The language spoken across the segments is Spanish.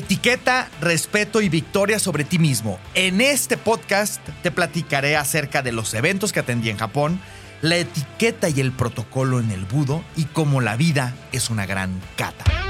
Etiqueta, respeto y victoria sobre ti mismo. En este podcast te platicaré acerca de los eventos que atendí en Japón, la etiqueta y el protocolo en el budo y cómo la vida es una gran cata.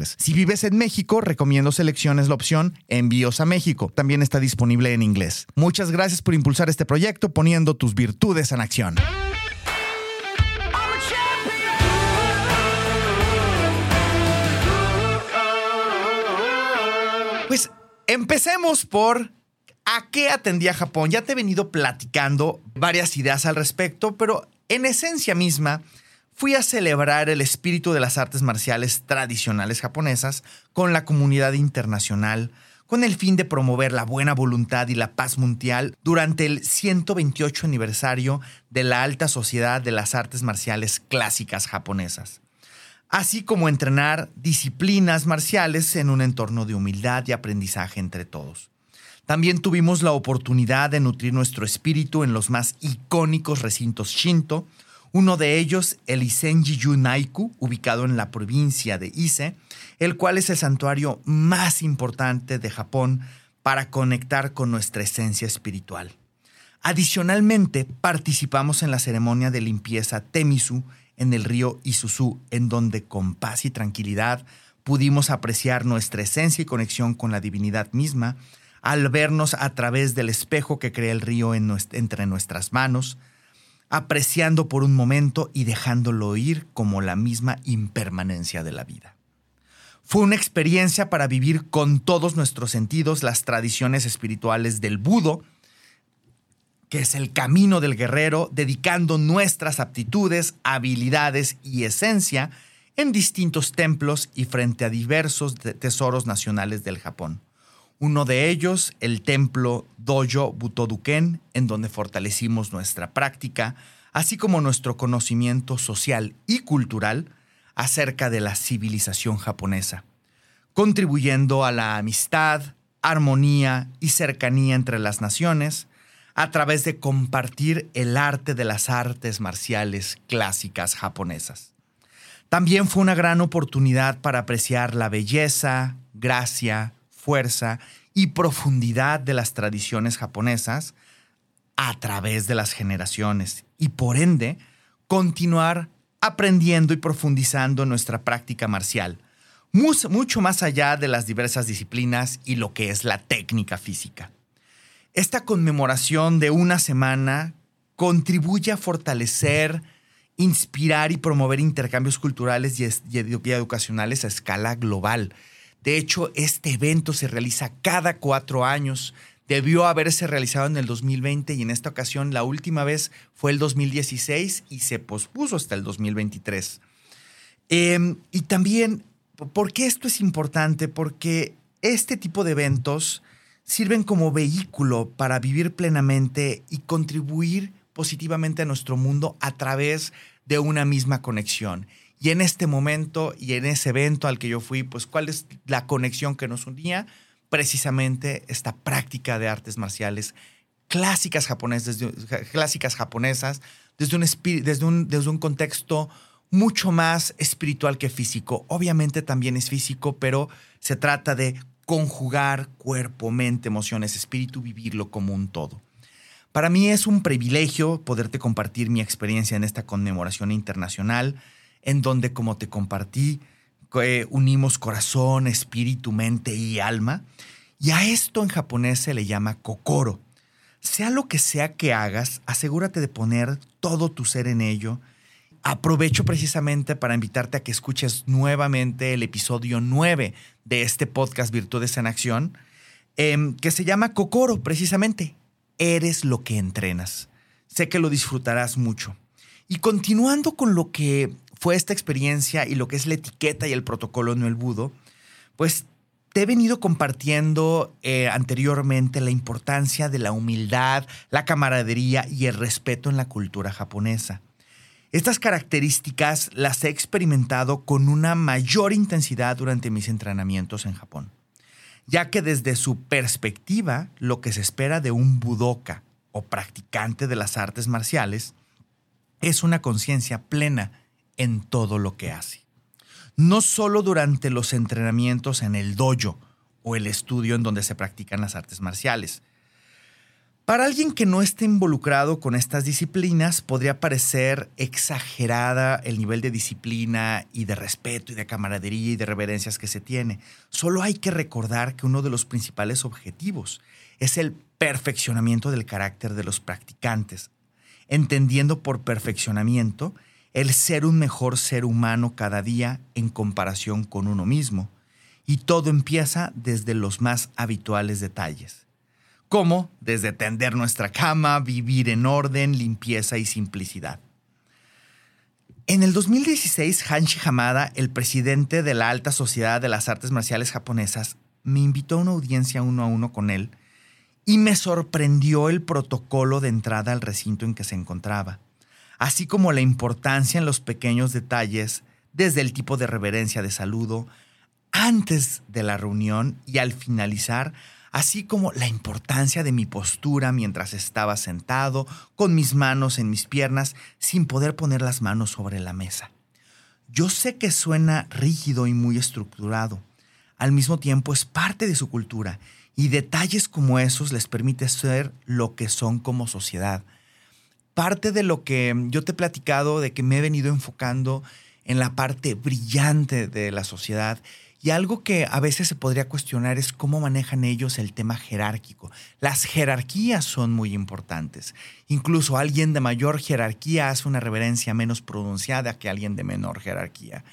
Si vives en México, recomiendo selecciones la opción Envíos a México. También está disponible en inglés. Muchas gracias por impulsar este proyecto poniendo tus virtudes en acción. Pues empecemos por a qué atendía Japón. Ya te he venido platicando varias ideas al respecto, pero en esencia misma fui a celebrar el espíritu de las artes marciales tradicionales japonesas con la comunidad internacional con el fin de promover la buena voluntad y la paz mundial durante el 128 aniversario de la alta sociedad de las artes marciales clásicas japonesas así como entrenar disciplinas marciales en un entorno de humildad y aprendizaje entre todos. También tuvimos la oportunidad de nutrir nuestro espíritu en los más icónicos recintos Shinto, uno de ellos el Isenji-yu Naiku, ubicado en la provincia de Ise, el cual es el santuario más importante de Japón para conectar con nuestra esencia espiritual. Adicionalmente, participamos en la ceremonia de limpieza Temisu en el río Isuzu, en donde con paz y tranquilidad pudimos apreciar nuestra esencia y conexión con la divinidad misma al vernos a través del espejo que crea el río entre nuestras manos, apreciando por un momento y dejándolo ir como la misma impermanencia de la vida. Fue una experiencia para vivir con todos nuestros sentidos las tradiciones espirituales del Budo, que es el camino del guerrero, dedicando nuestras aptitudes, habilidades y esencia en distintos templos y frente a diversos tesoros nacionales del Japón. Uno de ellos, el templo Dojo Butoduken, en donde fortalecimos nuestra práctica, así como nuestro conocimiento social y cultural acerca de la civilización japonesa, contribuyendo a la amistad, armonía y cercanía entre las naciones, a través de compartir el arte de las artes marciales clásicas japonesas. También fue una gran oportunidad para apreciar la belleza, gracia, fuerza y profundidad de las tradiciones japonesas a través de las generaciones y por ende continuar aprendiendo y profundizando nuestra práctica marcial, mucho más allá de las diversas disciplinas y lo que es la técnica física. Esta conmemoración de una semana contribuye a fortalecer, inspirar y promover intercambios culturales y, educacionales a escala global. De hecho, este evento se realiza cada cuatro años. Debió haberse realizado en el 2020 y en esta ocasión la última vez fue el 2016 y se pospuso hasta el 2023. Em, y también, ¿por qué esto es importante? Porque este tipo de eventos sirven como vehículo para vivir plenamente y contribuir positivamente a nuestro mundo a través de una misma conexión. Y en este momento y en ese evento al que yo fui, pues cuál es la conexión que nos unía? Precisamente esta práctica de artes marciales clásicas japonesas, clásicas japonesas desde un, desde, un, desde un contexto mucho más espiritual que físico. Obviamente también es físico, pero se trata de conjugar cuerpo, mente, emociones, espíritu, vivirlo como un todo. Para mí es un privilegio poderte compartir mi experiencia en esta conmemoración internacional, en donde, como te compartí, unimos corazón, espíritu, mente y alma. Y a esto en japonés se le llama kokoro. Sea lo que sea que hagas, asegúrate de poner todo tu ser en ello. Aprovecho precisamente para invitarte a que escuches nuevamente el episodio 9 de este podcast Virtudes en Acción, em, que se llama Cocoro, precisamente. Eres lo que entrenas. Sé que lo disfrutarás mucho. Y continuando con lo que fue esta experiencia y lo que es la etiqueta y el protocolo en el budo, pues te he venido compartiendo eh, anteriormente la importancia de la humildad, la camaradería y el respeto en la cultura japonesa. Estas características las he experimentado con una mayor intensidad durante mis entrenamientos en Japón, ya que desde su perspectiva, lo que se espera de un budoka o practicante de las artes marciales es una conciencia plena en todo lo que hace no solo durante los entrenamientos en el dojo o el estudio en donde se practican las artes marciales. Para alguien que no esté involucrado con estas disciplinas, podría parecer exagerada el nivel de disciplina y de respeto y de camaradería y de reverencias que se tiene. Solo hay que recordar que uno de los principales objetivos es el perfeccionamiento del carácter de los practicantes, entendiendo por perfeccionamiento el ser un mejor ser humano cada día en comparación con uno mismo. Y todo empieza desde los más habituales detalles, como desde tender nuestra cama, vivir en orden, limpieza y simplicidad. En el 2016, Hanshi Hamada, el presidente de la Alta Sociedad de las Artes Marciales Japonesas, me invitó a una audiencia uno a uno con él y me sorprendió el protocolo de entrada al recinto en que se encontraba así como la importancia en los pequeños detalles, desde el tipo de reverencia de saludo, antes de la reunión y al finalizar, así como la importancia de mi postura mientras estaba sentado, con mis manos en mis piernas, sin poder poner las manos sobre la mesa. Yo sé que suena rígido y muy estructurado. Al mismo tiempo es parte de su cultura y detalles como esos les permite ser lo que son como sociedad parte de lo que yo te he platicado, de que me he venido enfocando en la parte brillante de la sociedad. Y algo que a veces se podría cuestionar es cómo manejan ellos el tema jerárquico. Las jerarquías son muy importantes. Incluso alguien de mayor jerarquía hace una reverencia menos pronunciada que alguien de menor jerarquía.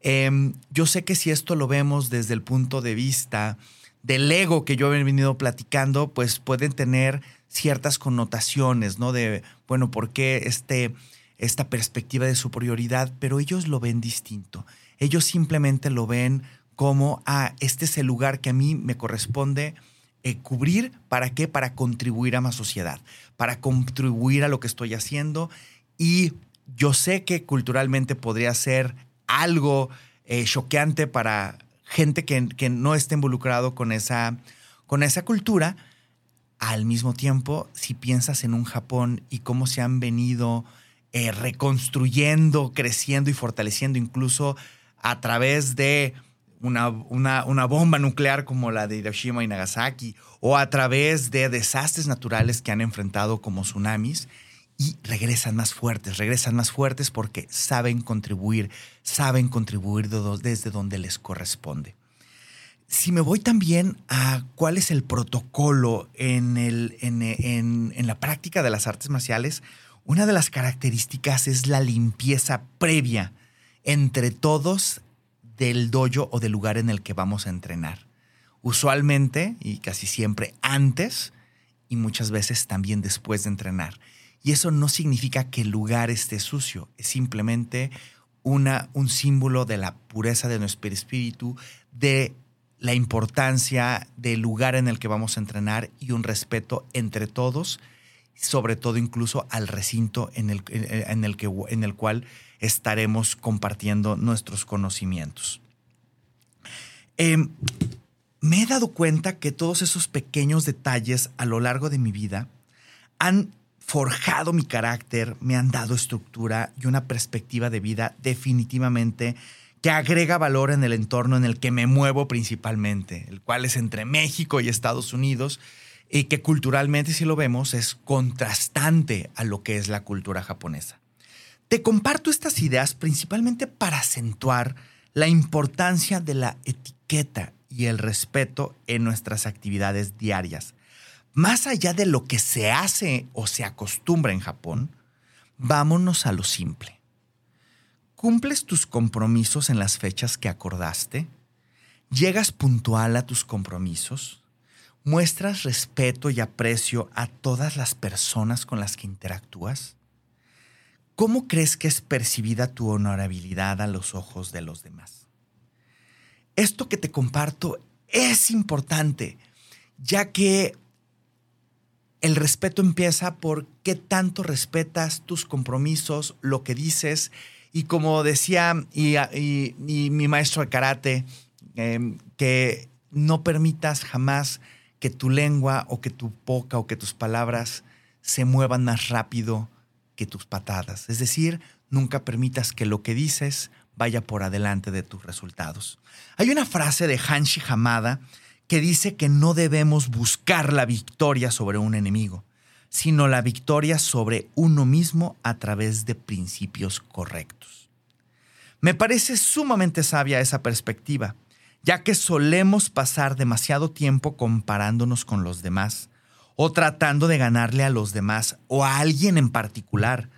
Em, yo sé que si esto lo vemos desde el punto de vista del ego que yo he venido platicando, pues pueden tener ciertas connotaciones, ¿no? De, bueno, ¿por qué este, esta perspectiva de superioridad? Pero ellos lo ven distinto. Ellos simplemente lo ven como, ah, este es el lugar que a mí me corresponde eh, cubrir. ¿Para qué? Para contribuir a más sociedad, para contribuir a lo que estoy haciendo. Y yo sé que culturalmente podría ser algo eh, choqueante para gente que, que, no esté involucrado con esa, con esa cultura, al mismo tiempo, si piensas en un Japón y cómo se han venido eh, reconstruyendo, creciendo y fortaleciendo, incluso a través de una, una, bomba nuclear como la de Hiroshima y Nagasaki, o a través de desastres naturales que han enfrentado como tsunamis, y regresan más fuertes, regresan más fuertes porque saben contribuir, saben contribuir desde donde les corresponde. Si me voy también a cuál es el protocolo en, el, en, la práctica de las artes marciales, una de las características es la limpieza previa entre todos del dojo o del lugar en el que vamos a entrenar. Usualmente y casi siempre antes y muchas veces también después de entrenar. Y eso no significa que el lugar esté sucio, es simplemente una, un símbolo de la pureza de nuestro espíritu, de la importancia del lugar en el que vamos a entrenar y un respeto entre todos, sobre todo incluso al recinto en el, en el, que, en el cual estaremos compartiendo nuestros conocimientos. Em, me he dado cuenta que todos esos pequeños detalles a lo largo de mi vida han forjado mi carácter, me han dado estructura y una perspectiva de vida definitivamente que agrega valor en el entorno en el que me muevo principalmente, el cual es entre México y Estados Unidos, y que culturalmente, si lo vemos, es contrastante a lo que es la cultura japonesa. Te comparto estas ideas principalmente para acentuar la importancia de la etiqueta y el respeto en nuestras actividades diarias, más allá de lo que se hace o se acostumbra en Japón, vámonos a lo simple. ¿Cumples tus compromisos en las fechas que acordaste? ¿Llegas puntual a tus compromisos? ¿Muestras respeto y aprecio a todas las personas con las que interactúas? ¿Cómo crees que es percibida tu honorabilidad a los ojos de los demás? Esto que te comparto es importante, ya que el respeto empieza por qué tanto respetas tus compromisos, lo que dices, y como decía y, mi maestro de karate, em, que no permitas jamás que tu lengua o que tu boca o que tus palabras se muevan más rápido que tus patadas. Es decir, nunca permitas que lo que dices vaya por adelante de tus resultados. Hay una frase de Hanshi Hamada que dice que no debemos buscar la victoria sobre un enemigo, sino la victoria sobre uno mismo a través de principios correctos. Me parece sumamente sabia esa perspectiva, ya que solemos pasar demasiado tiempo comparándonos con los demás o tratando de ganarle a los demás o a alguien en particular,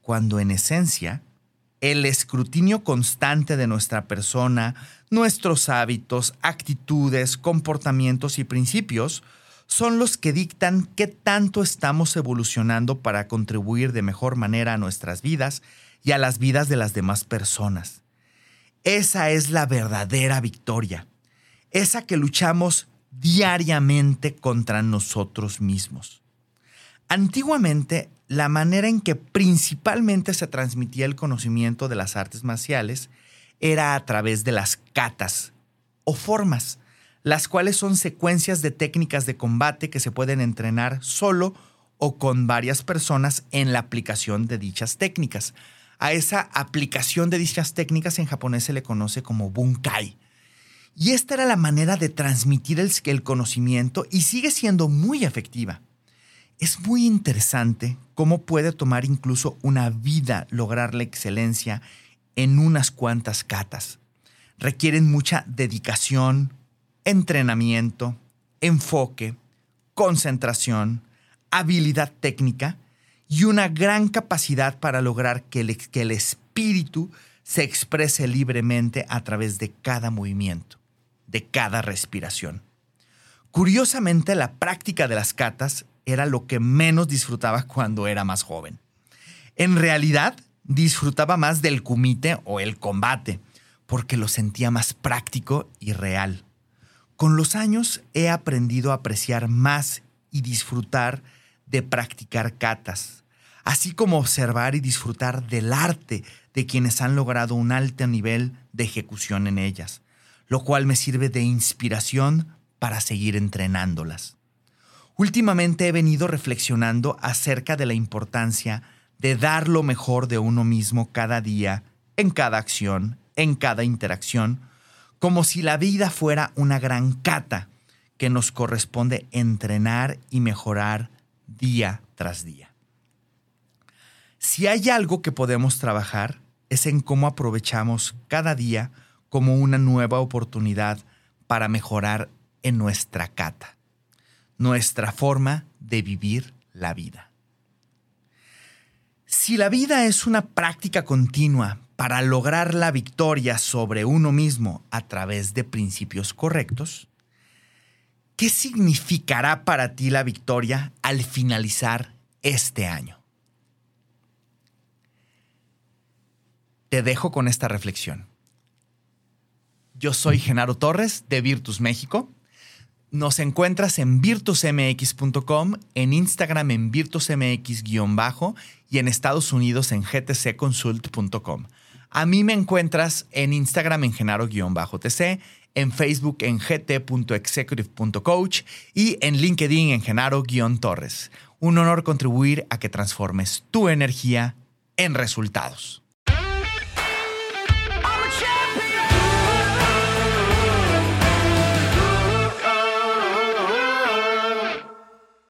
cuando en esencia el escrutinio constante de nuestra persona, nuestros hábitos, actitudes, comportamientos y principios son los que dictan qué tanto estamos evolucionando para contribuir de mejor manera a nuestras vidas y a las vidas de las demás personas. Esa es la verdadera victoria, esa que luchamos diariamente contra nosotros mismos. Antiguamente, la manera en que principalmente se transmitía el conocimiento de las artes marciales era a través de las katas o formas, las cuales son secuencias de técnicas de combate que se pueden entrenar solo o con varias personas en la aplicación de dichas técnicas. A esa aplicación de dichas técnicas en japonés se le conoce como bunkai. Y esta era la manera de transmitir el, conocimiento y sigue siendo muy efectiva. Es muy interesante cómo puede tomar incluso una vida lograr la excelencia en unas cuantas catas. Requieren mucha dedicación, entrenamiento, enfoque, concentración, habilidad técnica y una gran capacidad para lograr que el, que el espíritu se exprese libremente a través de cada movimiento de cada respiración. Curiosamente, la práctica de las catas era lo que menos disfrutaba cuando era más joven. En realidad, disfrutaba más del kumite o el combate, porque lo sentía más práctico y real. Con los años he aprendido a apreciar más y disfrutar de practicar catas, así como observar y disfrutar del arte de quienes han logrado un alto nivel de ejecución en ellas, lo cual me sirve de inspiración para seguir entrenándolas. Últimamente he venido reflexionando acerca de la importancia de dar lo mejor de uno mismo cada día, en cada acción, en cada interacción, como si la vida fuera una gran cata que nos corresponde entrenar y mejorar día tras día. Si hay algo que podemos trabajar es en cómo aprovechamos cada día como una nueva oportunidad para mejorar en nuestra cata, nuestra forma de vivir la vida. Si la vida es una práctica continua para lograr la victoria sobre uno mismo a través de principios correctos, ¿qué significará para ti la victoria al finalizar este año? Te dejo con esta reflexión. Yo soy Genaro Torres de Virtus México. Nos encuentras en virtusmx.com, en Instagram en virtusmx-bajo y en Estados Unidos en gtcconsult.com. A mí me encuentras en Instagram en genaro-tc, en Facebook en gt.executive.coach y en LinkedIn en genaro-torres. Un honor contribuir a que transformes tu energía en resultados.